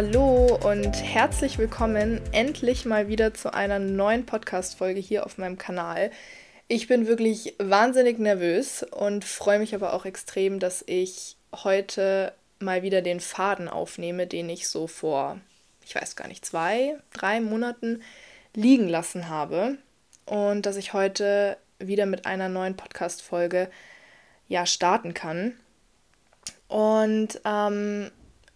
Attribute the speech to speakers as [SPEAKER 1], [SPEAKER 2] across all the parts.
[SPEAKER 1] Hallo und herzlich willkommen endlich mal wieder zu einer neuen Podcast-Folge hier auf meinem Kanal. Ich bin wirklich wahnsinnig nervös und freue mich aber auch extrem, dass ich heute mal wieder den Faden aufnehme, den ich so vor, ich weiß gar nicht, zwei, drei Monaten liegen lassen habe. Und dass ich heute wieder mit einer neuen Podcast-Folge ja starten kann. Und ähm,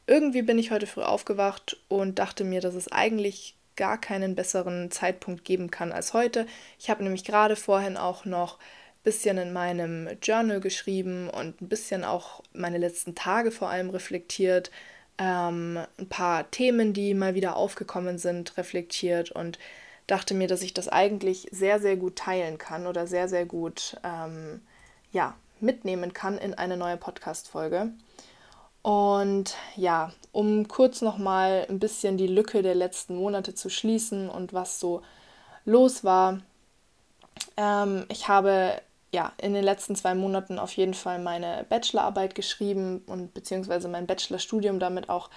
[SPEAKER 1] irgendwie bin ich heute früh aufgewacht und dachte mir, dass es eigentlich gar keinen besseren Zeitpunkt geben kann als heute. Ich habe nämlich gerade vorhin auch noch ein bisschen in meinem Journal geschrieben und ein bisschen auch meine letzten Tage vor allem reflektiert, ähm, ein paar Themen, die mal wieder aufgekommen sind, reflektiert und dachte mir, dass ich das eigentlich sehr, sehr gut teilen kann oder sehr, sehr gut ähm, ja, mitnehmen kann in eine neue Podcast-Folge. Und ja, um kurz nochmal ein bisschen die Lücke der letzten Monate zu schließen und was so los war. Ähm, ich habe ja in den letzten zwei Monaten auf jeden Fall meine Bachelorarbeit geschrieben und beziehungsweise mein Bachelorstudium damit auch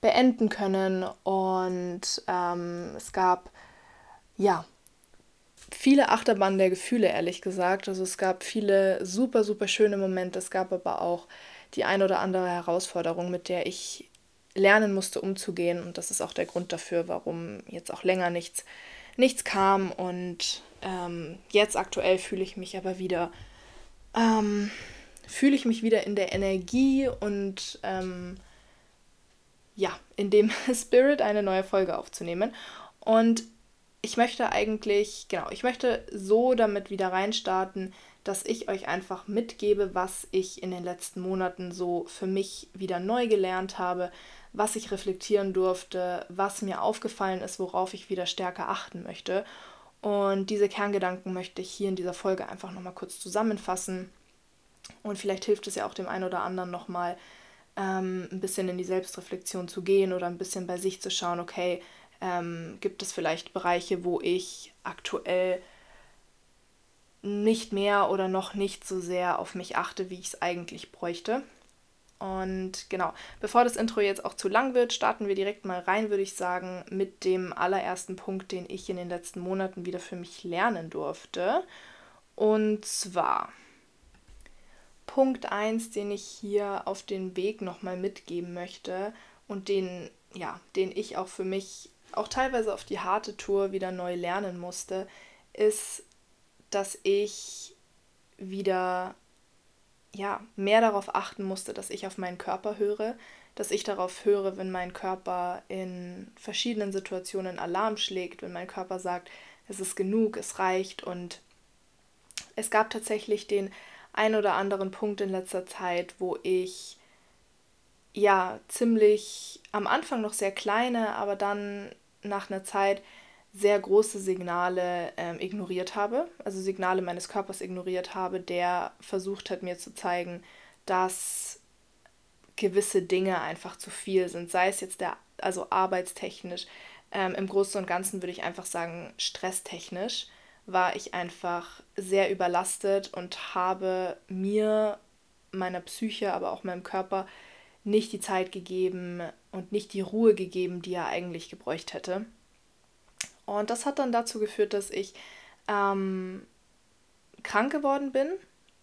[SPEAKER 1] beenden können. Und ähm, es gab ja viele Achterbahnen der Gefühle, ehrlich gesagt. Also es gab viele super, super schöne Momente. Es gab aber auch die ein oder andere Herausforderung, mit der ich lernen musste, umzugehen. Und das ist auch der Grund dafür, warum jetzt auch länger nichts, nichts kam. Und ähm, jetzt aktuell fühle ich mich aber wieder, ähm, fühle ich mich wieder in der Energie und ähm, ja, in dem Spirit eine neue Folge aufzunehmen. Und ich möchte eigentlich, genau, ich möchte so damit wieder reinstarten, dass ich euch einfach mitgebe, was ich in den letzten Monaten so für mich wieder neu gelernt habe, was ich reflektieren durfte, was mir aufgefallen ist, worauf ich wieder stärker achten möchte. Und diese Kerngedanken möchte ich hier in dieser Folge einfach nochmal kurz zusammenfassen. Und vielleicht hilft es ja auch dem einen oder anderen nochmal ähm, ein bisschen in die Selbstreflexion zu gehen oder ein bisschen bei sich zu schauen, okay, ähm, gibt es vielleicht Bereiche, wo ich aktuell nicht mehr oder noch nicht so sehr auf mich achte, wie ich es eigentlich bräuchte. Und genau, bevor das Intro jetzt auch zu lang wird, starten wir direkt mal rein, würde ich sagen, mit dem allerersten Punkt, den ich in den letzten Monaten wieder für mich lernen durfte. Und zwar Punkt 1, den ich hier auf den Weg nochmal mitgeben möchte und den, ja, den ich auch für mich auch teilweise auf die harte Tour wieder neu lernen musste, ist dass ich wieder ja, mehr darauf achten musste, dass ich auf meinen Körper höre, dass ich darauf höre, wenn mein Körper in verschiedenen Situationen Alarm schlägt, wenn mein Körper sagt, es ist genug, es reicht. Und es gab tatsächlich den ein oder anderen Punkt in letzter Zeit, wo ich ja ziemlich am Anfang noch sehr kleine, aber dann nach einer Zeit sehr große Signale ähm, ignoriert habe, also Signale meines Körpers ignoriert habe, der versucht hat mir zu zeigen, dass gewisse Dinge einfach zu viel sind, sei es jetzt der, also arbeitstechnisch, ähm, im Großen und Ganzen würde ich einfach sagen, stresstechnisch war ich einfach sehr überlastet und habe mir, meiner Psyche, aber auch meinem Körper nicht die Zeit gegeben und nicht die Ruhe gegeben, die er eigentlich gebräucht hätte. Und das hat dann dazu geführt, dass ich ähm, krank geworden bin.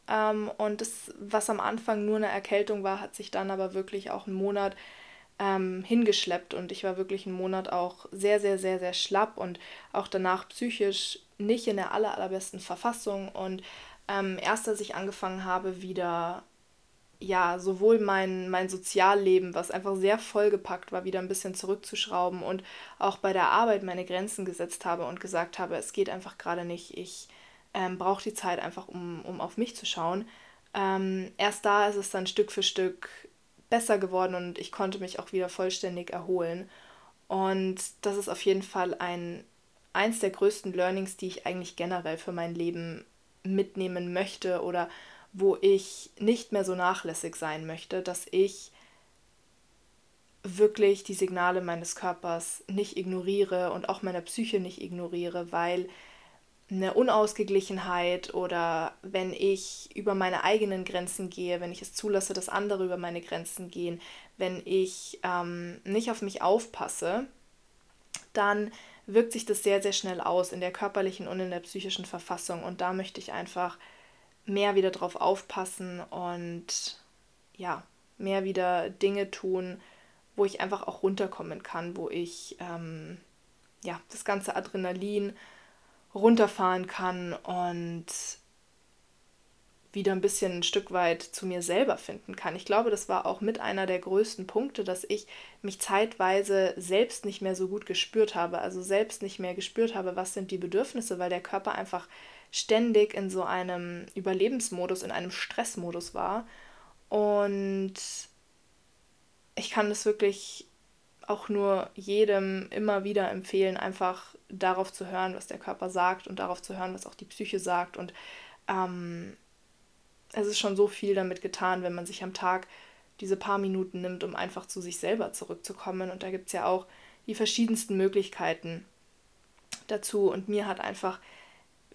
[SPEAKER 1] Ähm, und das, was am Anfang nur eine Erkältung war, hat sich dann aber wirklich auch einen Monat ähm, hingeschleppt. Und ich war wirklich einen Monat auch sehr, sehr, sehr, sehr schlapp und auch danach psychisch nicht in der aller, allerbesten Verfassung. Und ähm, erst als ich angefangen habe, wieder ja, sowohl mein, mein Sozialleben, was einfach sehr vollgepackt war, wieder ein bisschen zurückzuschrauben und auch bei der Arbeit meine Grenzen gesetzt habe und gesagt habe, es geht einfach gerade nicht, ich ähm, brauche die Zeit einfach, um, um auf mich zu schauen. Ähm, erst da ist es dann Stück für Stück besser geworden und ich konnte mich auch wieder vollständig erholen. Und das ist auf jeden Fall ein, eins der größten Learnings, die ich eigentlich generell für mein Leben mitnehmen möchte oder wo ich nicht mehr so nachlässig sein möchte, dass ich wirklich die Signale meines Körpers nicht ignoriere und auch meiner Psyche nicht ignoriere, weil eine Unausgeglichenheit oder wenn ich über meine eigenen Grenzen gehe, wenn ich es zulasse, dass andere über meine Grenzen gehen, wenn ich ähm, nicht auf mich aufpasse, dann wirkt sich das sehr, sehr schnell aus in der körperlichen und in der psychischen Verfassung. Und da möchte ich einfach mehr wieder drauf aufpassen und ja, mehr wieder Dinge tun, wo ich einfach auch runterkommen kann, wo ich ähm, ja, das ganze Adrenalin runterfahren kann und wieder ein bisschen ein Stück weit zu mir selber finden kann. Ich glaube, das war auch mit einer der größten Punkte, dass ich mich zeitweise selbst nicht mehr so gut gespürt habe, also selbst nicht mehr gespürt habe, was sind die Bedürfnisse, weil der Körper einfach ständig in so einem Überlebensmodus, in einem Stressmodus war. Und ich kann das wirklich auch nur jedem immer wieder empfehlen, einfach darauf zu hören, was der Körper sagt und darauf zu hören, was auch die Psyche sagt. Und ähm, es ist schon so viel damit getan, wenn man sich am Tag diese paar Minuten nimmt, um einfach zu sich selber zurückzukommen. Und da gibt es ja auch die verschiedensten Möglichkeiten dazu. Und mir hat einfach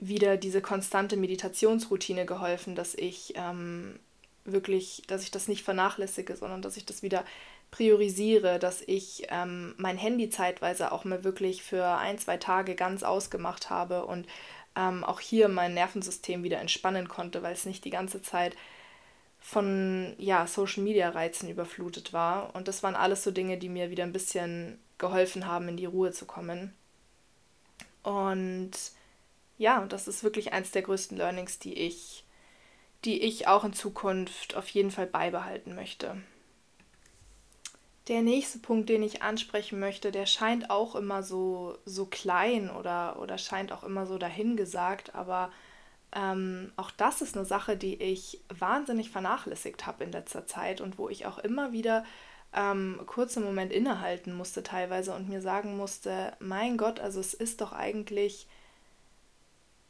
[SPEAKER 1] wieder diese konstante Meditationsroutine geholfen, dass ich ähm, wirklich, dass ich das nicht vernachlässige, sondern dass ich das wieder priorisiere, dass ich ähm, mein Handy zeitweise auch mal wirklich für ein, zwei Tage ganz ausgemacht habe und ähm, auch hier mein Nervensystem wieder entspannen konnte, weil es nicht die ganze Zeit von ja, Social Media Reizen überflutet war. Und das waren alles so Dinge, die mir wieder ein bisschen geholfen haben, in die Ruhe zu kommen. Und ja, das ist wirklich eins der größten Learnings, die ich, die ich auch in Zukunft auf jeden Fall beibehalten möchte. Der nächste Punkt, den ich ansprechen möchte, der scheint auch immer so, so klein oder, oder scheint auch immer so dahingesagt, aber ähm, auch das ist eine Sache, die ich wahnsinnig vernachlässigt habe in letzter Zeit und wo ich auch immer wieder ähm, kurz im Moment innehalten musste teilweise und mir sagen musste, mein Gott, also es ist doch eigentlich,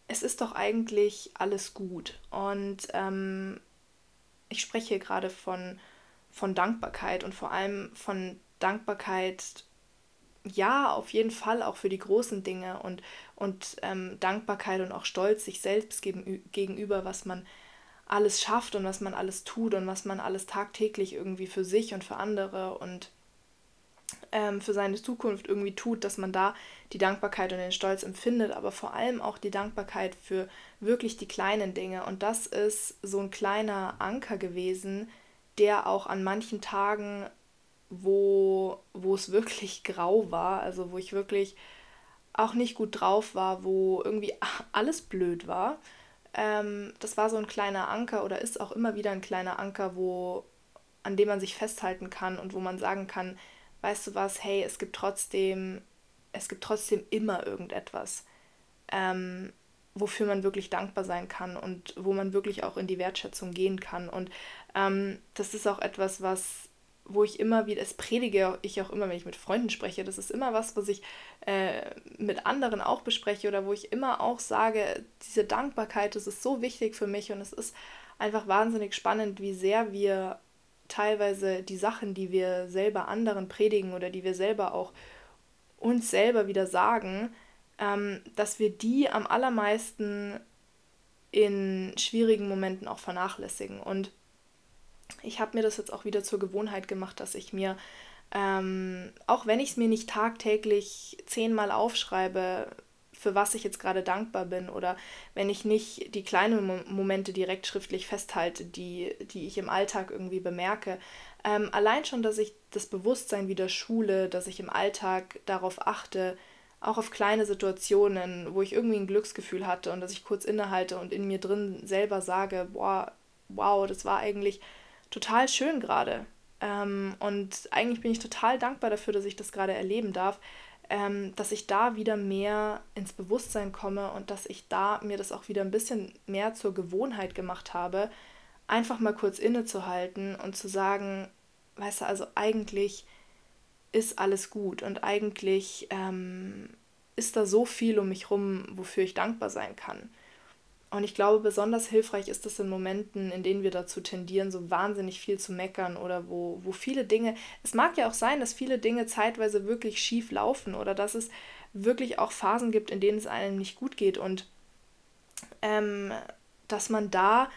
[SPEAKER 1] es ist doch eigentlich alles gut. Und ähm, ich spreche hier gerade von von Dankbarkeit und vor allem von Dankbarkeit, ja, auf jeden Fall auch für die großen Dinge und, und ähm, Dankbarkeit und auch Stolz sich selbst gegenüber, was man alles schafft und was man alles tut und was man alles tagtäglich irgendwie für sich und für andere und ähm, für seine Zukunft irgendwie tut, dass man da die Dankbarkeit und den Stolz empfindet, aber vor allem auch die Dankbarkeit für wirklich die kleinen Dinge. Und das ist so ein kleiner Anker gewesen, der auch an manchen Tagen, wo, wo es wirklich grau war, also wo ich wirklich auch nicht gut drauf war, wo irgendwie alles blöd war, ähm, das war so ein kleiner Anker oder ist auch immer wieder ein kleiner Anker, wo, an dem man sich festhalten kann und wo man sagen kann, weißt du was, hey, es gibt trotzdem, es gibt trotzdem immer irgendetwas. Ähm, wofür man wirklich dankbar sein kann und wo man wirklich auch in die Wertschätzung gehen kann. Und ähm, das ist auch etwas, was, wo ich immer wieder, es predige ich auch immer, wenn ich mit Freunden spreche, das ist immer was, was ich äh, mit anderen auch bespreche oder wo ich immer auch sage, diese Dankbarkeit, das ist so wichtig für mich und es ist einfach wahnsinnig spannend, wie sehr wir teilweise die Sachen, die wir selber anderen predigen oder die wir selber auch uns selber wieder sagen, ähm, dass wir die am allermeisten in schwierigen Momenten auch vernachlässigen. Und ich habe mir das jetzt auch wieder zur Gewohnheit gemacht, dass ich mir, ähm, auch wenn ich es mir nicht tagtäglich zehnmal aufschreibe, für was ich jetzt gerade dankbar bin oder wenn ich nicht die kleinen Momente direkt schriftlich festhalte, die, die ich im Alltag irgendwie bemerke. Ähm, allein schon, dass ich das Bewusstsein wieder schule, dass ich im Alltag darauf achte, auch auf kleine Situationen, wo ich irgendwie ein Glücksgefühl hatte und dass ich kurz innehalte und in mir drin selber sage, boah, wow, das war eigentlich total schön gerade. Ähm, und eigentlich bin ich total dankbar dafür, dass ich das gerade erleben darf, ähm, dass ich da wieder mehr ins Bewusstsein komme und dass ich da mir das auch wieder ein bisschen mehr zur Gewohnheit gemacht habe, einfach mal kurz innezuhalten und zu sagen, weißt du, also eigentlich ist alles gut und eigentlich ähm, ist da so viel um mich rum, wofür ich dankbar sein kann. Und ich glaube, besonders hilfreich ist es in Momenten, in denen wir dazu tendieren, so wahnsinnig viel zu meckern oder wo, wo viele Dinge, es mag ja auch sein, dass viele Dinge zeitweise wirklich schief laufen oder dass es wirklich auch Phasen gibt, in denen es einem nicht gut geht und ähm, dass man da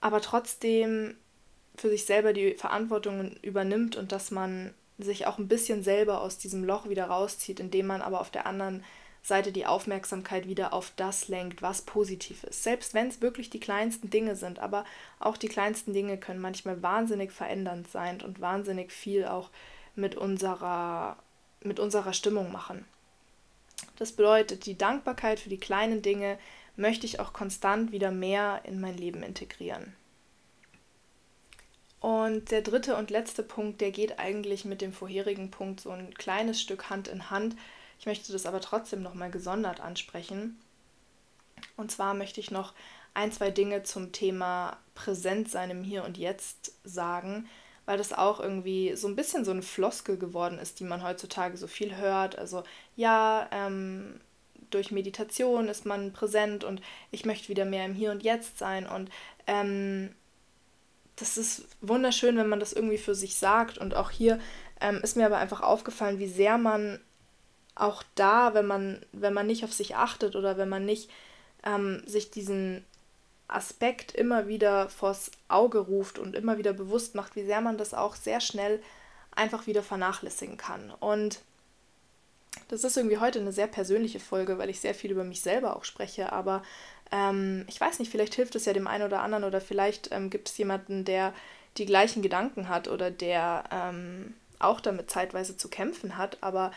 [SPEAKER 1] aber trotzdem für sich selber die Verantwortung übernimmt und dass man sich auch ein bisschen selber aus diesem Loch wieder rauszieht, indem man aber auf der anderen Seite die Aufmerksamkeit wieder auf das lenkt, was positiv ist. Selbst wenn es wirklich die kleinsten Dinge sind, aber auch die kleinsten Dinge können manchmal wahnsinnig verändernd sein und wahnsinnig viel auch mit unserer, mit unserer Stimmung machen. Das bedeutet, die Dankbarkeit für die kleinen Dinge möchte ich auch konstant wieder mehr in mein Leben integrieren. Und der dritte und letzte Punkt, der geht eigentlich mit dem vorherigen Punkt so ein kleines Stück Hand in Hand. Ich möchte das aber trotzdem nochmal gesondert ansprechen. Und zwar möchte ich noch ein, zwei Dinge zum Thema Präsent sein im Hier und Jetzt sagen, weil das auch irgendwie so ein bisschen so eine Floskel geworden ist, die man heutzutage so viel hört. Also ja, ähm, durch Meditation ist man präsent und ich möchte wieder mehr im Hier und Jetzt sein. Und ähm, das ist wunderschön, wenn man das irgendwie für sich sagt. Und auch hier ähm, ist mir aber einfach aufgefallen, wie sehr man auch da, wenn man, wenn man nicht auf sich achtet oder wenn man nicht ähm, sich diesen Aspekt immer wieder vors Auge ruft und immer wieder bewusst macht, wie sehr man das auch sehr schnell einfach wieder vernachlässigen kann. Und das ist irgendwie heute eine sehr persönliche Folge, weil ich sehr viel über mich selber auch spreche, aber ähm, ich weiß nicht, vielleicht hilft es ja dem einen oder anderen oder vielleicht ähm, gibt es jemanden, der die gleichen Gedanken hat oder der ähm, auch damit zeitweise zu kämpfen hat, aber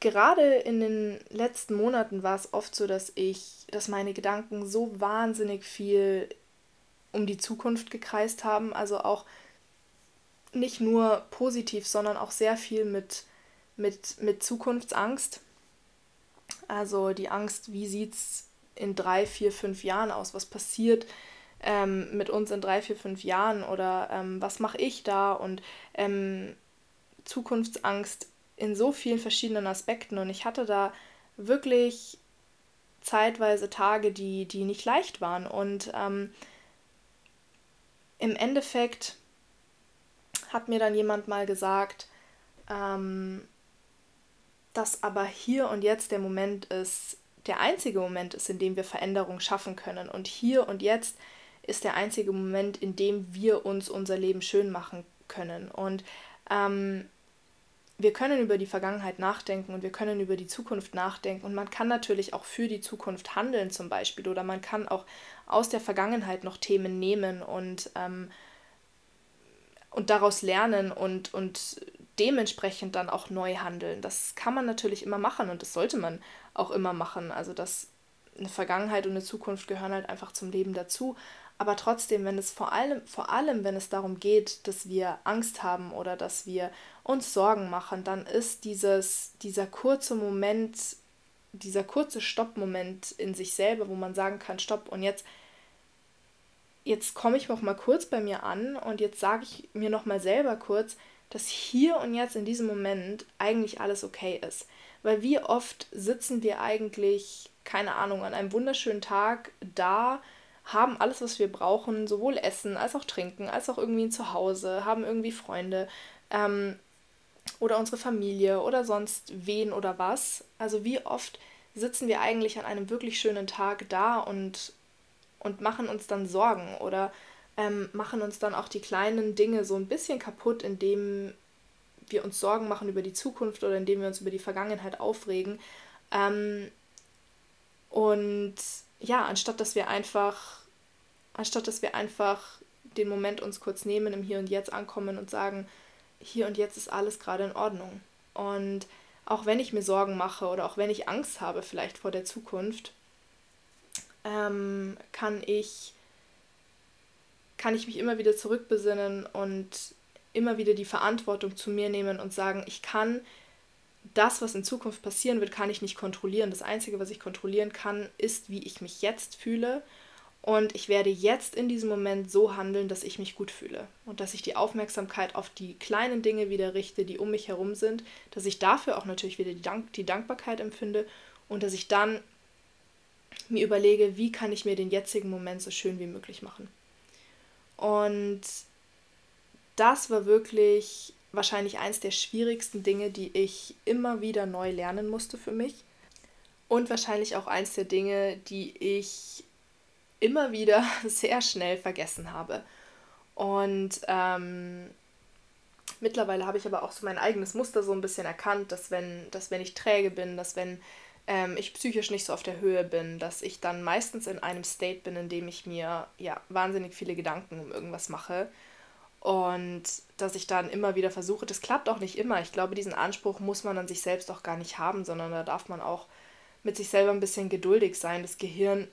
[SPEAKER 1] gerade in den letzten Monaten war es oft so, dass ich, dass meine Gedanken so wahnsinnig viel um die Zukunft gekreist haben, also auch nicht nur positiv, sondern auch sehr viel mit, mit, mit Zukunftsangst. Also die Angst, wie sieht es in drei, vier, fünf Jahren aus? Was passiert ähm, mit uns in drei, vier, fünf Jahren? Oder ähm, was mache ich da? Und ähm, Zukunftsangst in so vielen verschiedenen Aspekten und ich hatte da wirklich zeitweise Tage, die, die nicht leicht waren. Und ähm, im Endeffekt hat mir dann jemand mal gesagt, ähm, dass aber hier und jetzt der Moment ist, der einzige Moment ist, in dem wir Veränderung schaffen können. Und hier und jetzt ist der einzige Moment, in dem wir uns unser Leben schön machen können. Und ähm, wir können über die Vergangenheit nachdenken und wir können über die Zukunft nachdenken und man kann natürlich auch für die Zukunft handeln zum Beispiel oder man kann auch aus der Vergangenheit noch Themen nehmen und, ähm, und daraus lernen und, und dementsprechend dann auch neu handeln. Das kann man natürlich immer machen und das sollte man auch immer machen. Also das eine Vergangenheit und eine Zukunft gehören halt einfach zum Leben dazu. Aber trotzdem, wenn es vor allem, vor allem, wenn es darum geht, dass wir Angst haben oder dass wir uns Sorgen machen, dann ist dieses, dieser kurze Moment, dieser kurze Stoppmoment in sich selber, wo man sagen kann, stopp und jetzt, jetzt komme ich noch mal kurz bei mir an und jetzt sage ich mir noch mal selber kurz, dass hier und jetzt in diesem Moment eigentlich alles okay ist. Weil wie oft sitzen wir eigentlich, keine Ahnung, an einem wunderschönen Tag da, haben alles, was wir brauchen, sowohl Essen als auch Trinken, als auch irgendwie ein Zuhause, haben irgendwie Freunde ähm, oder unsere Familie oder sonst wen oder was. Also wie oft sitzen wir eigentlich an einem wirklich schönen Tag da und, und machen uns dann Sorgen oder ähm, machen uns dann auch die kleinen Dinge so ein bisschen kaputt, indem wir uns Sorgen machen über die Zukunft oder indem wir uns über die Vergangenheit aufregen. Ähm, und ja, anstatt dass wir einfach, anstatt dass wir einfach den Moment uns kurz nehmen, im Hier und Jetzt ankommen und sagen, hier und jetzt ist alles gerade in Ordnung. Und auch wenn ich mir Sorgen mache oder auch wenn ich Angst habe vielleicht vor der Zukunft, ähm, kann ich kann ich mich immer wieder zurückbesinnen und immer wieder die Verantwortung zu mir nehmen und sagen, ich kann das, was in Zukunft passieren wird, kann ich nicht kontrollieren. Das Einzige, was ich kontrollieren kann, ist, wie ich mich jetzt fühle. Und ich werde jetzt in diesem Moment so handeln, dass ich mich gut fühle. Und dass ich die Aufmerksamkeit auf die kleinen Dinge wieder richte, die um mich herum sind. Dass ich dafür auch natürlich wieder die, Dank die Dankbarkeit empfinde. Und dass ich dann mir überlege, wie kann ich mir den jetzigen Moment so schön wie möglich machen. Und das war wirklich wahrscheinlich eins der schwierigsten Dinge, die ich immer wieder neu lernen musste für mich. Und wahrscheinlich auch eins der Dinge, die ich immer wieder sehr schnell vergessen habe. Und ähm, mittlerweile habe ich aber auch so mein eigenes Muster so ein bisschen erkannt, dass wenn, dass wenn ich träge bin, dass wenn ähm, ich psychisch nicht so auf der Höhe bin, dass ich dann meistens in einem State bin, in dem ich mir ja wahnsinnig viele Gedanken um irgendwas mache. Und dass ich dann immer wieder versuche, das klappt auch nicht immer. Ich glaube, diesen Anspruch muss man an sich selbst auch gar nicht haben, sondern da darf man auch mit sich selber ein bisschen geduldig sein. Das Gehirn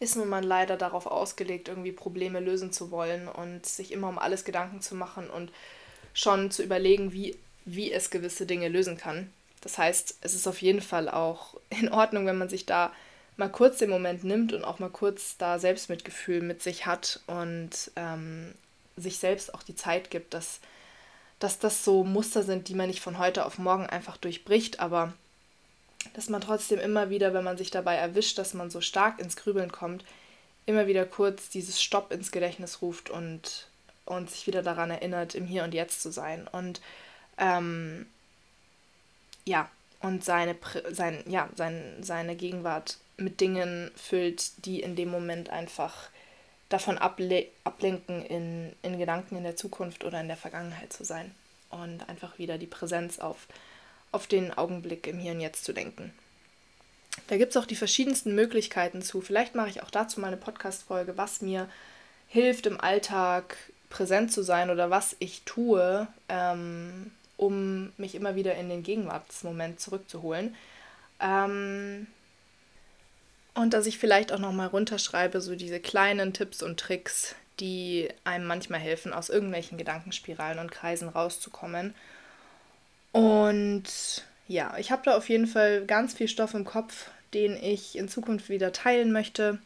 [SPEAKER 1] ist nun mal leider darauf ausgelegt, irgendwie Probleme lösen zu wollen und sich immer um alles Gedanken zu machen und schon zu überlegen, wie, wie es gewisse Dinge lösen kann. Das heißt, es ist auf jeden Fall auch in Ordnung, wenn man sich da mal kurz den Moment nimmt und auch mal kurz da Selbstmitgefühl mit sich hat und ähm, sich selbst auch die Zeit gibt, dass, dass das so Muster sind, die man nicht von heute auf morgen einfach durchbricht, aber dass man trotzdem immer wieder, wenn man sich dabei erwischt, dass man so stark ins Grübeln kommt, immer wieder kurz dieses Stopp ins Gedächtnis ruft und, und sich wieder daran erinnert, im Hier und Jetzt zu sein. Und ähm, ja, und seine, sein, ja, sein, seine Gegenwart mit Dingen füllt, die in dem Moment einfach davon able ablenken, in, in Gedanken in der Zukunft oder in der Vergangenheit zu sein. Und einfach wieder die Präsenz auf auf den Augenblick im Hier und Jetzt zu denken. Da gibt es auch die verschiedensten Möglichkeiten zu. Vielleicht mache ich auch dazu mal eine Podcast-Folge, was mir hilft, im Alltag präsent zu sein oder was ich tue, ähm, um mich immer wieder in den Gegenwartsmoment zurückzuholen. Ähm, und dass ich vielleicht auch nochmal runterschreibe, so diese kleinen Tipps und Tricks, die einem manchmal helfen, aus irgendwelchen Gedankenspiralen und Kreisen rauszukommen und ja, ich habe da auf jeden Fall ganz viel Stoff im Kopf, den ich in Zukunft wieder teilen möchte.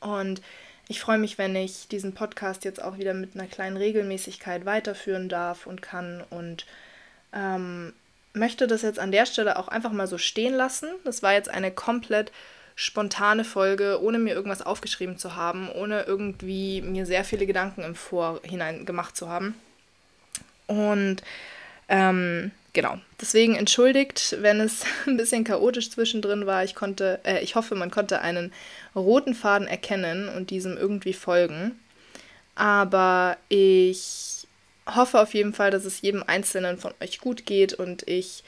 [SPEAKER 1] Und ich freue mich, wenn ich diesen Podcast jetzt auch wieder mit einer kleinen Regelmäßigkeit weiterführen darf und kann. Und ähm, möchte das jetzt an der Stelle auch einfach mal so stehen lassen. Das war jetzt eine komplett spontane Folge, ohne mir irgendwas aufgeschrieben zu haben, ohne irgendwie mir sehr viele Gedanken im Vorhinein gemacht zu haben. Und ähm, genau, deswegen entschuldigt, wenn es ein bisschen chaotisch zwischendrin war. Ich konnte, äh, ich hoffe, man konnte einen roten Faden erkennen und diesem irgendwie folgen. Aber ich hoffe auf jeden Fall, dass es jedem Einzelnen von euch gut geht und ich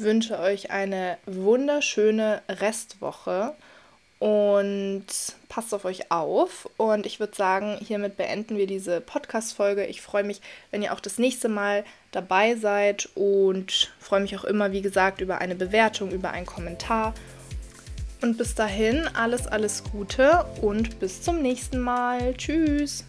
[SPEAKER 1] wünsche euch eine wunderschöne Restwoche und passt auf euch auf. Und ich würde sagen, hiermit beenden wir diese Podcast-Folge. Ich freue mich, wenn ihr auch das nächste Mal dabei seid und freue mich auch immer, wie gesagt, über eine Bewertung, über einen Kommentar. Und bis dahin alles, alles Gute und bis zum nächsten Mal. Tschüss.